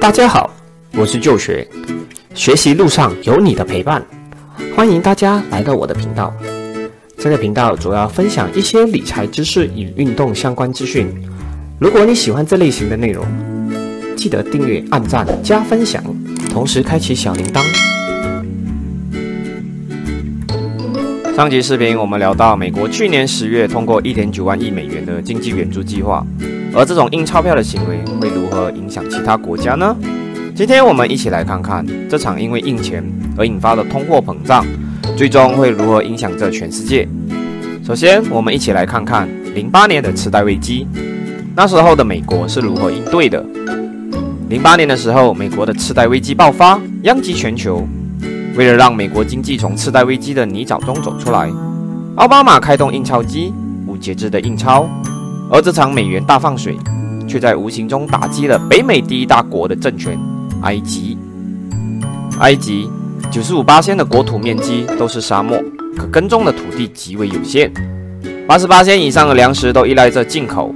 大家好，我是旧学，学习路上有你的陪伴，欢迎大家来到我的频道。这个频道主要分享一些理财知识与运动相关资讯。如果你喜欢这类型的内容，记得订阅、按赞、加分享，同时开启小铃铛。上集视频我们聊到，美国去年十月通过一点九万亿美元的经济援助计划，而这种印钞票的行为会如何影响其他国家呢？今天我们一起来看看这场因为印钱而引发的通货膨胀，最终会如何影响这全世界。首先，我们一起来看看零八年的次贷危机，那时候的美国是如何应对的。零八年的时候，美国的次贷危机爆发，殃及全球。为了让美国经济从次贷危机的泥沼中走出来，奥巴马开动印钞机，无节制的印钞。而这场美元大放水，却在无形中打击了北美第一大国的政权——埃及。埃及九十五八仙的国土面积都是沙漠，可耕种的土地极为有限。八十八仙以上的粮食都依赖着进口，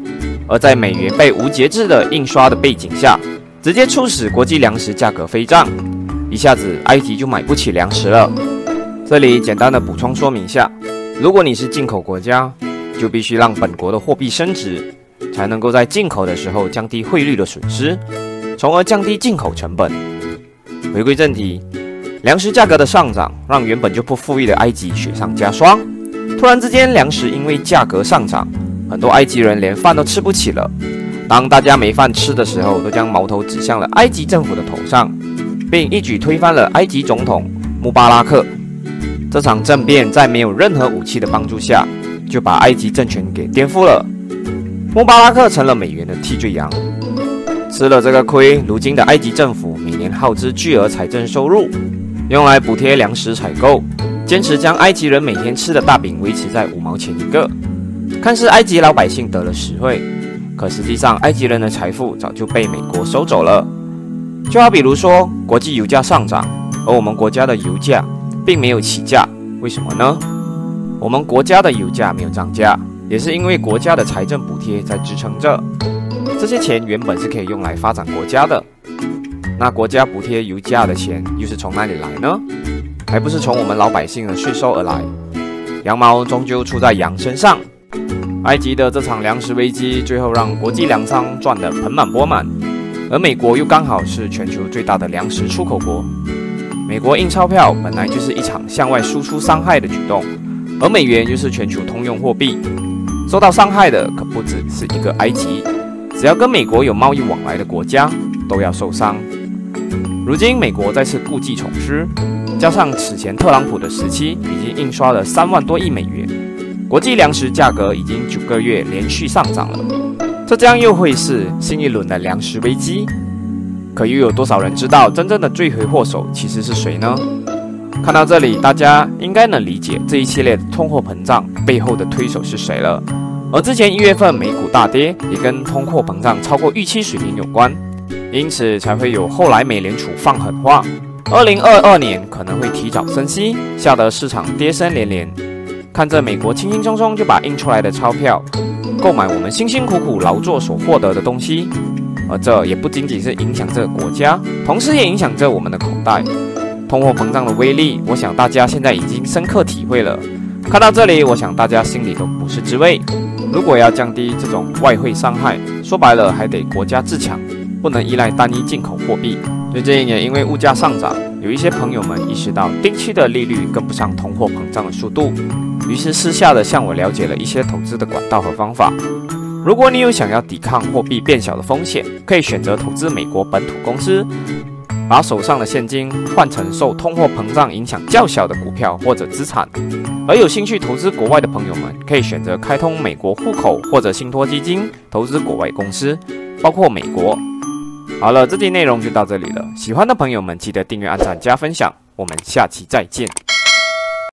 而在美元被无节制的印刷的背景下，直接促使国际粮食价格飞涨。一下子，埃及就买不起粮食了。这里简单的补充说明一下：如果你是进口国家，就必须让本国的货币升值，才能够在进口的时候降低汇率的损失，从而降低进口成本。回归正题，粮食价格的上涨让原本就不富裕的埃及雪上加霜。突然之间，粮食因为价格上涨，很多埃及人连饭都吃不起了。当大家没饭吃的时候，都将矛头指向了埃及政府的头上。并一举推翻了埃及总统穆巴拉克。这场政变在没有任何武器的帮助下，就把埃及政权给颠覆了。穆巴拉克成了美元的替罪羊，吃了这个亏。如今的埃及政府每年耗资巨额财政收入，用来补贴粮食采购，坚持将埃及人每天吃的大饼维持在五毛钱一个，看似埃及老百姓得了实惠，可实际上埃及人的财富早就被美国收走了。就好比如说，国际油价上涨，而我们国家的油价并没有起价，为什么呢？我们国家的油价没有涨价，也是因为国家的财政补贴在支撑着。这些钱原本是可以用来发展国家的，那国家补贴油价的钱又是从哪里来呢？还不是从我们老百姓的税收而来。羊毛终究出在羊身上。埃及的这场粮食危机，最后让国际粮仓赚得盆满钵满。而美国又刚好是全球最大的粮食出口国，美国印钞票本来就是一场向外输出伤害的举动，而美元又是全球通用货币，受到伤害的可不只是一个埃及，只要跟美国有贸易往来的国家都要受伤。如今美国再次故技重施，加上此前特朗普的时期已经印刷了三万多亿美元，国际粮食价格已经九个月连续上涨了。这将又会是新一轮的粮食危机，可又有多少人知道真正的罪魁祸首其实是谁呢？看到这里，大家应该能理解这一系列的通货膨胀背后的推手是谁了。而之前一月份美股大跌，也跟通货膨胀超过预期水平有关，因此才会有后来美联储放狠话，二零二二年可能会提早升息，吓得市场跌声连连。看着美国轻轻松松就把印出来的钞票。购买我们辛辛苦苦劳作所获得的东西，而这也不仅仅是影响这个国家，同时也影响着我们的口袋。通货膨胀的威力，我想大家现在已经深刻体会了。看到这里，我想大家心里都不是滋味。如果要降低这种外汇伤害，说白了还得国家自强，不能依赖单一进口货币。最近也因为物价上涨，有一些朋友们意识到定期的利率跟不上通货膨胀的速度。于是私下的向我了解了一些投资的管道和方法。如果你有想要抵抗货币变小的风险，可以选择投资美国本土公司，把手上的现金换成受通货膨胀影响较小的股票或者资产。而有兴趣投资国外的朋友们，可以选择开通美国户口或者信托基金投资国外公司，包括美国。好了，这期内容就到这里了。喜欢的朋友们记得订阅、按赞、加分享。我们下期再见。